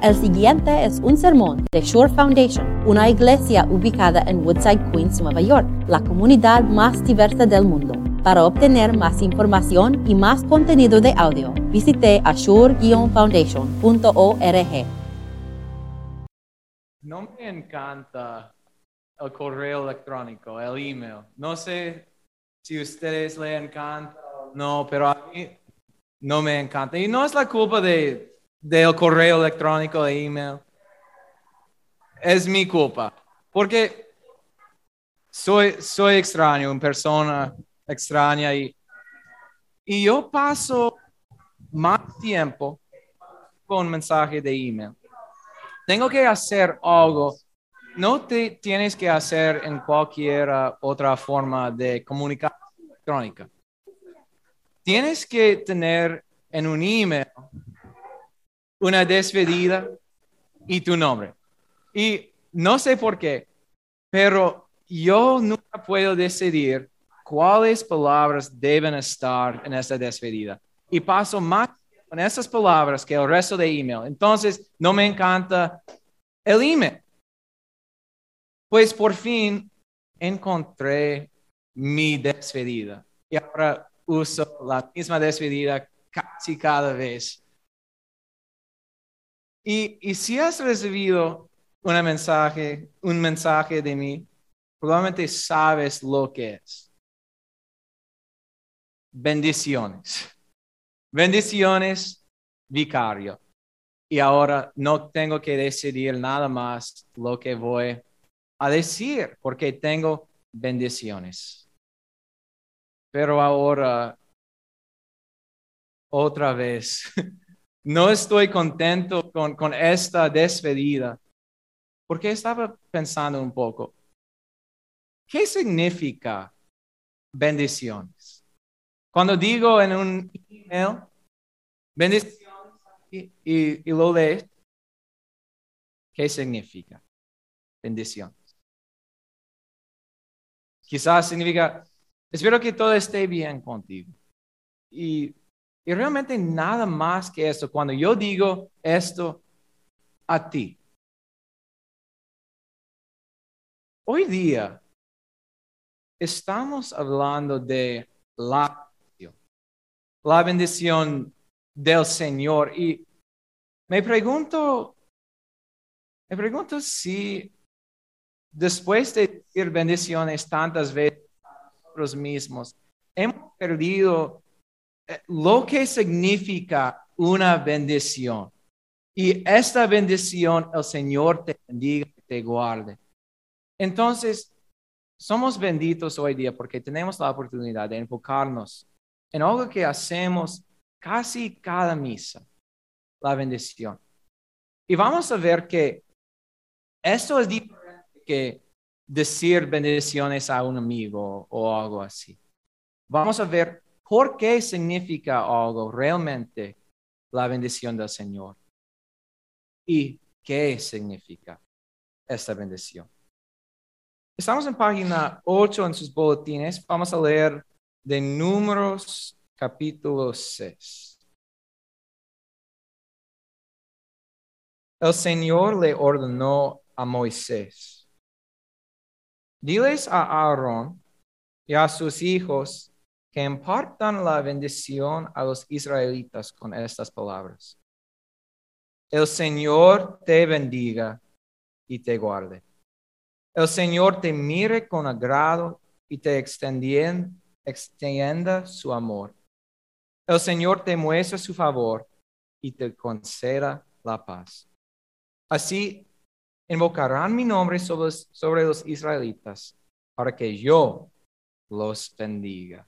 El siguiente es un sermón de Shore Foundation, una iglesia ubicada en Woodside, Queens, Nueva York, la comunidad más diversa del mundo. Para obtener más información y más contenido de audio, visite ashore-foundation.org. No me encanta el correo electrónico, el email. No sé si a ustedes le encanta o no, pero a mí no me encanta. Y no es la culpa de, del correo electrónico e email. Es mi culpa. Porque soy, soy extraño, una persona extraña y, y yo paso más tiempo con mensaje de email. Tengo que hacer algo. No te tienes que hacer en cualquier otra forma de comunicación electrónica. Tienes que tener en un email una despedida y tu nombre. Y no sé por qué, pero yo nunca puedo decidir cuáles palabras deben estar en esta despedida. Y paso más con esas palabras que el resto de email. Entonces, no me encanta el email. Pues por fin encontré mi despedida. Y ahora uso la misma despedida casi cada vez. Y, si has recibido un mensaje, un mensaje de mí, probablemente sabes lo que es. Bendiciones. Bendiciones, vicario. Y ahora no tengo que decidir nada más lo que voy a decir, porque tengo bendiciones. Pero ahora, otra vez, no estoy contento con, con esta despedida, porque estaba pensando un poco, ¿qué significa bendiciones? Cuando digo en un email, bendiciones, y, lo lees, ¿qué significa bendiciones? Quizás significa, espero que todo esté bien contigo. Y, y realmente nada más que eso. Cuando yo digo esto a ti, hoy día estamos hablando de la la bendición del Señor. Y me pregunto, me pregunto si después de decir bendiciones tantas veces a nosotros mismos, hemos perdido lo que significa una bendición. Y esta bendición el Señor te bendiga y te guarde. Entonces, somos benditos hoy día porque tenemos la oportunidad de enfocarnos en algo que hacemos casi cada misa, la bendición. Y vamos a ver que esto es diferente que decir bendiciones a un amigo o algo así. Vamos a ver por qué significa algo realmente la bendición del Señor y qué significa esta bendición. Estamos en página 8 en sus boletines. Vamos a leer de Números capítulo 6. El Señor le ordenó a Moisés, diles a Aarón y a sus hijos que impartan la bendición a los israelitas con estas palabras. El Señor te bendiga y te guarde. El Señor te mire con agrado y te extienda su amor. El Señor te muestra su favor y te conceda la paz. Así invocarán mi nombre sobre, sobre los israelitas para que yo los bendiga.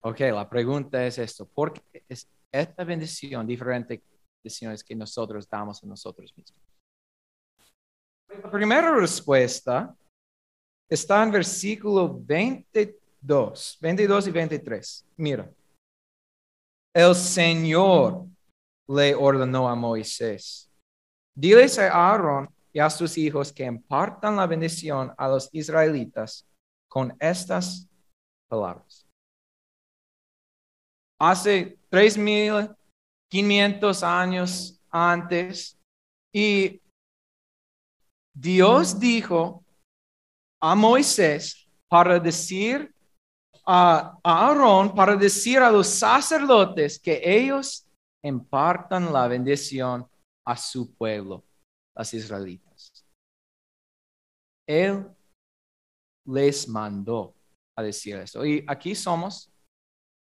Ok, la pregunta es esto. ¿Por qué es esta bendición diferente bendiciones que nosotros damos a nosotros mismos? La primera respuesta está en versículo 22, 22 y 23. Mira, el Señor le ordenó a Moisés, diles a Aarón y a sus hijos que impartan la bendición a los israelitas con estas palabras. Hace tres mil 500 años antes y Dios dijo a Moisés para decir a Aarón, para decir a los sacerdotes que ellos impartan la bendición a su pueblo, los israelitas. Él les mandó a decir eso. Y aquí somos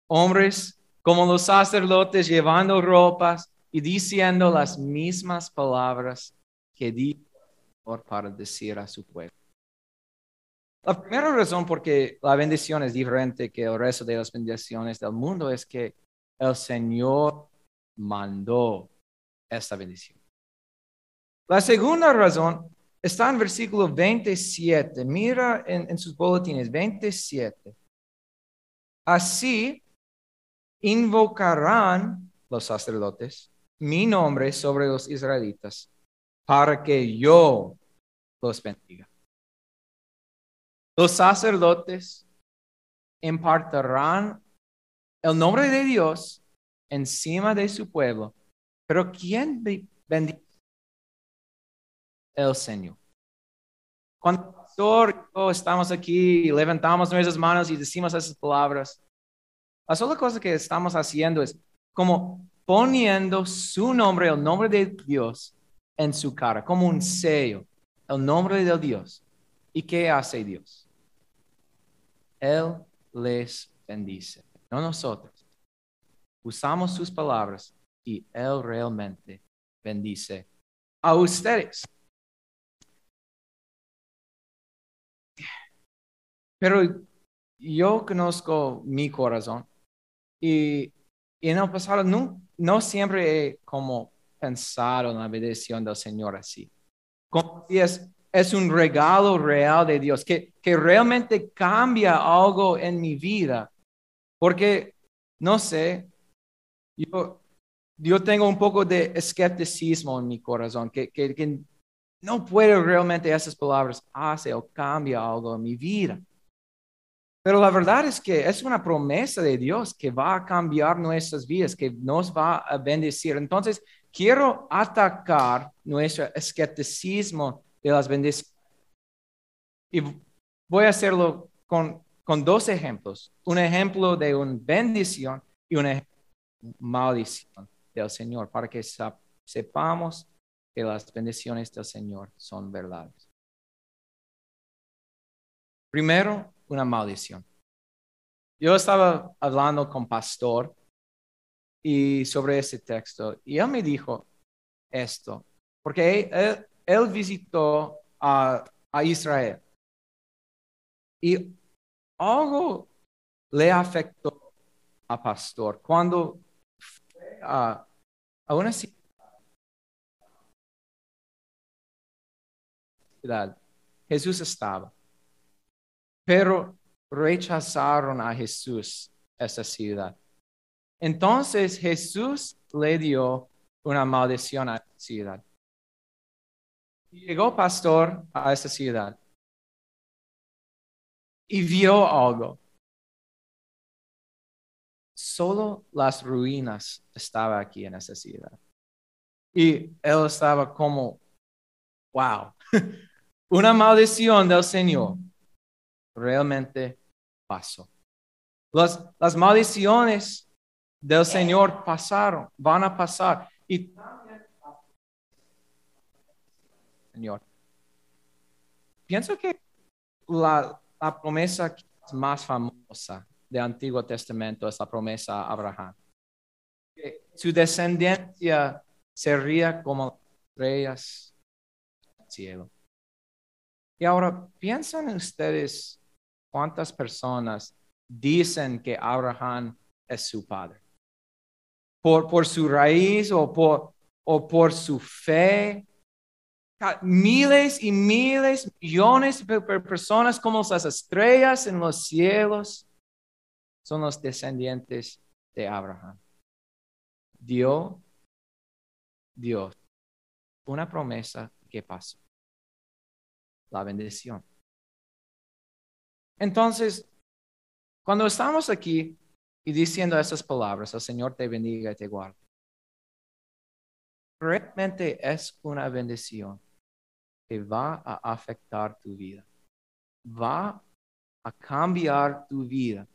hombres como los sacerdotes llevando ropas y diciendo las mismas palabras que dijo para decir a su pueblo. La primera razón por que la bendición es diferente que el resto de las bendiciones del mundo es que el Señor mandó esta bendición. La segunda razón está en versículo 27. Mira en, en sus boletines, 27. Así invocarán los sacerdotes mi nombre sobre los israelitas para que yo los bendiga. Los sacerdotes impartirán el nombre de Dios encima de su pueblo. Pero ¿quién bendice? El Señor. Cuando estamos aquí levantamos nuestras manos y decimos esas palabras, la sola cosa que estamos haciendo es como poniendo su nombre, el nombre de Dios, en su cara, como un sello, el nombre de Dios. ¿Y qué hace Dios? Él les bendice, no nosotros. Usamos sus palabras y Él realmente bendice a ustedes. Pero yo conozco mi corazón y, en el pasado no, no siempre he como pensado en la bendición del Señor así. Como si es, es un regalo real de Dios, que, que realmente cambia algo en mi vida. Porque, no sé, yo, yo tengo un poco de escepticismo en mi corazón, que, que, no puedo realmente esas palabras hace o cambia algo en mi vida. Pero la verdad es que es una promesa de Dios que va a cambiar nuestras vidas, que nos va a bendecir. Entonces, quiero atacar nuestro escepticismo de las bendiciones. Y voy a hacerlo con, con dos ejemplos. Un ejemplo de una bendición y una maldición del Señor, para que sepamos que las bendiciones del Señor son verdades. Primero, una maldición. Yo estaba hablando con pastor y sobre ese texto y él me dijo esto, porque él, visitó a, Israel y algo le afectó a pastor cuando fue a, a una ciudad. Jesús estaba pero rechazaron a Jesús esa ciudad. Entonces Jesús le dio una maldición a la ciudad. Llegó pastor a esa ciudad y vio algo. Solo las ruinas estaban aquí en esa ciudad. Y él estaba como, wow, una maldición del Señor realmente pasó. Las, las maldiciones del Señor pasaron, van a pasar. Y Señor, pienso que la, la promesa más famosa del Antiguo Testamento es la promesa a Abraham. Que su descendencia sería como estrellas del cielo. Y ahora piensan ustedes ¿Cuántas personas dicen que Abraham es su padre? Por, por su raíz o por, o por su fe. Miles y miles, millones de personas como las estrellas en los cielos son los descendientes de Abraham. Dio Dios una promesa que pasó. La bendición. Entonces, cuando estamos aquí y diciendo esas palabras, el Señor te bendiga y te guarde. realmente es una bendición que va a afectar tu vida. Va a cambiar tu vida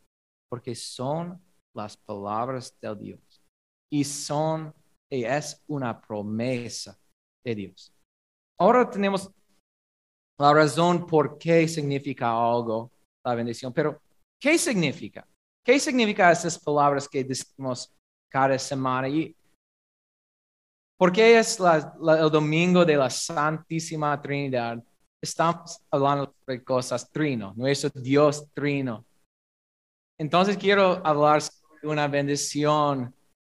porque son las palabras de Dios y son y es una promesa de Dios. Ahora tenemos la razón por qué significa algo la bendición, pero ¿qué significa? ¿Qué significa esas palabras que decimos cada semana? Y ¿Por qué es el domingo de la Santísima Trinidad? Estamos hablando de cosas trino, nuestro Dios trino. Entonces quiero hablar de una bendición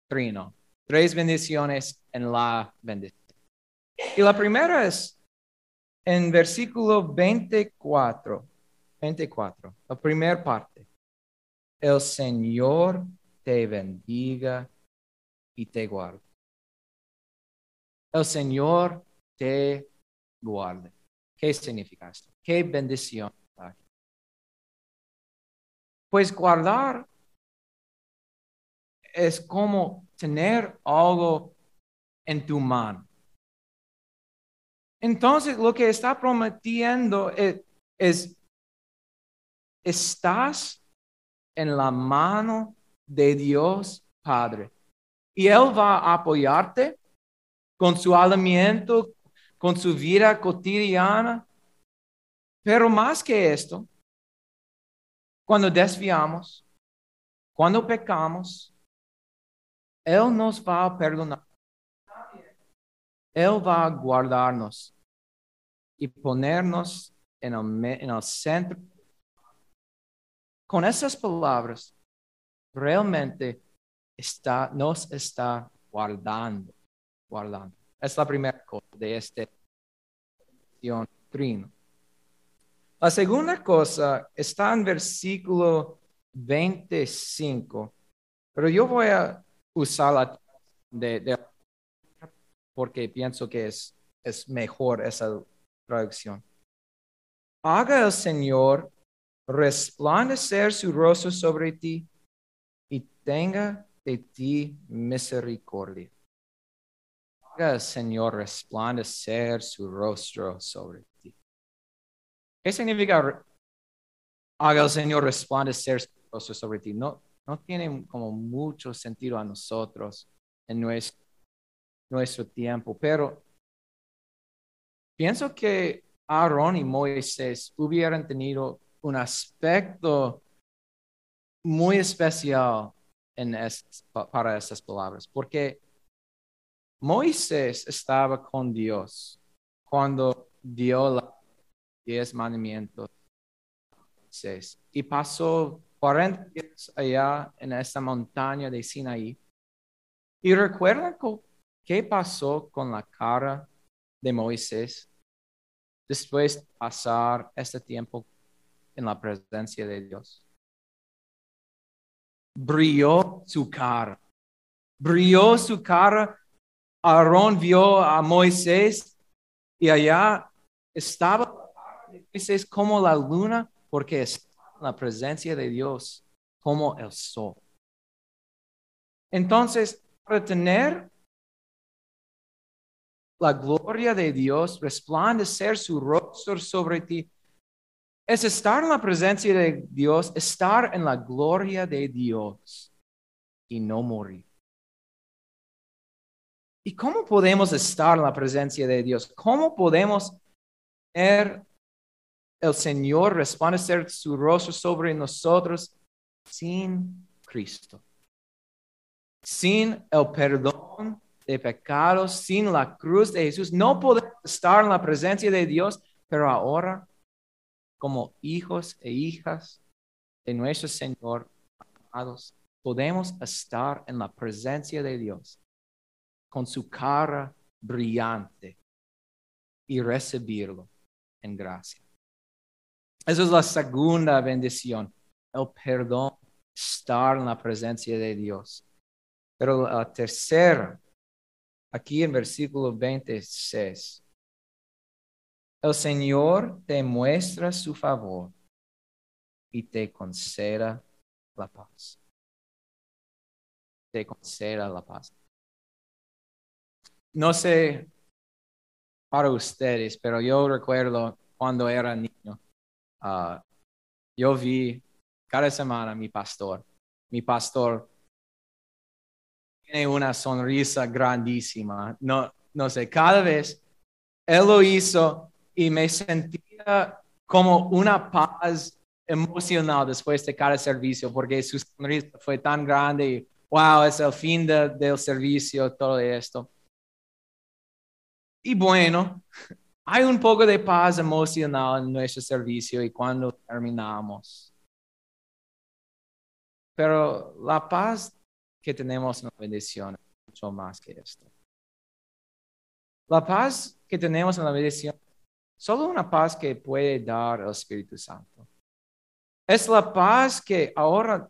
trino. Tres bendiciones en la bendición. Y la primera es en versículo 24. 24, la primera parte. El Señor te bendiga y te guarde. El Señor te guarde. ¿Qué significa esto? ¿Qué bendición? Pues guardar es como tener algo en tu mano. Entonces, lo que está prometiendo es, estás en la mano de Dios Padre. Y Él va a apoyarte con su alimento, con su vida cotidiana. Pero más que esto, cuando desviamos, cuando pecamos, Él nos va a perdonar. Él va a guardarnos y ponernos en el, centro. Con esas palabras, realmente está, nos está guardando, guardando. Es la primera cosa de este trino. La segunda cosa está en versículo 25, pero yo voy a usar la de porque pienso que es, es mejor esa traducción. Haga el Señor resplandecer su rostro sobre ti y tenga de ti misericordia. Haga Señor resplandecer su rostro sobre ti. ¿Qué significa haga el Señor resplandecer su rostro sobre ti? No, no tiene como mucho sentido a nosotros en nuestro nuestro tiempo. Pero pienso que Aarón y Moisés hubieran tenido un aspecto muy especial en para esas palabras, porque Moisés estaba con Dios cuando dio los diez mandamientos y pasó 40 días allá en esa montaña de Sinaí. Y recuerdan ¿Qué pasó con la cara de Moisés después de pasar este tiempo en la presencia de Dios? Brilló su cara. Brilló su cara. Aarón vio a Moisés y allá estaba Moisés como la luna porque estaba en la presencia de Dios como el sol. Entonces, para tener la gloria de Dios, resplandecer su rostro sobre ti. Es estar en la presencia de Dios, estar en la gloria de Dios y no morir. ¿Y cómo podemos estar en la presencia de Dios? ¿Cómo podemos ver el Señor resplandecer su rostro sobre nosotros sin Cristo? Sin el perdón de pecados sin la cruz de Jesús. No podemos estar en la presencia de Dios, pero ahora, como hijos e hijas de nuestro Señor, amados, podemos estar en la presencia de Dios con su cara brillante y recibirlo en gracia. Esa es la segunda bendición, el perdón, estar en la presencia de Dios. Pero la tercera aquí en versículo 26. El Señor te muestra su favor y te conceda la paz. Te conceda la paz. no sé para ustedes, pero yo recuerdo cuando era niño, ah, yo vi cada semana mi pastor. Mi pastor tiene una sonrisa grandísima. No, no sé, cada vez él lo hizo y me sentía como una paz emocional después de cada servicio, porque su sonrisa fue tan grande y wow, es el fin del servicio, todo esto. Y bueno, hay un poco de paz emocional en nuestro servicio y cuando terminamos. Pero la paz que tenemos en la bendición es mucho más que esto. La paz que tenemos en la bendición, solo una paz que puede dar el Espíritu Santo. Es la paz que ahora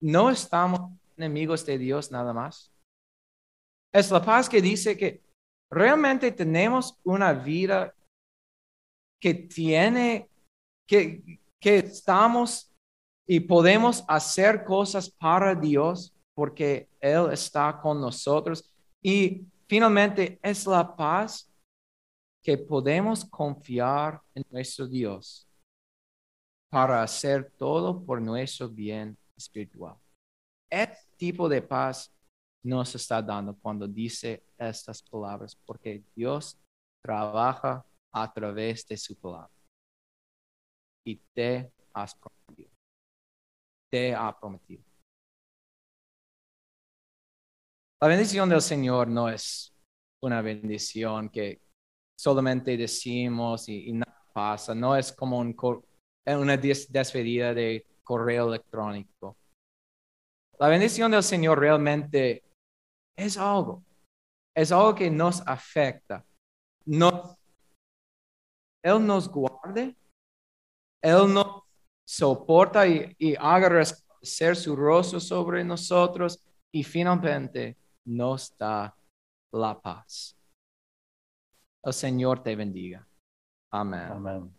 no estamos enemigos de Dios nada más. Es la paz que dice que realmente tenemos una vida que tiene, que, que estamos y podemos hacer cosas para Dios porque Él está con nosotros. Y finalmente es la paz que podemos confiar en nuestro Dios para hacer todo por nuestro bien espiritual. Este tipo de paz nos está dando cuando dice estas palabras, porque Dios trabaja a través de su palabra. Y te has prometido. Te ha prometido. La bendición del Señor no es una bendición que solamente decimos y, nada pasa. No es como una despedida de correo electrónico. La bendición del Señor realmente es algo. Es algo que nos afecta. Nos él nos guarde, Él nos soporta y, y haga resplandecer su rostro sobre nosotros y finalmente nos da la paz. El Señor te bendiga. Amén.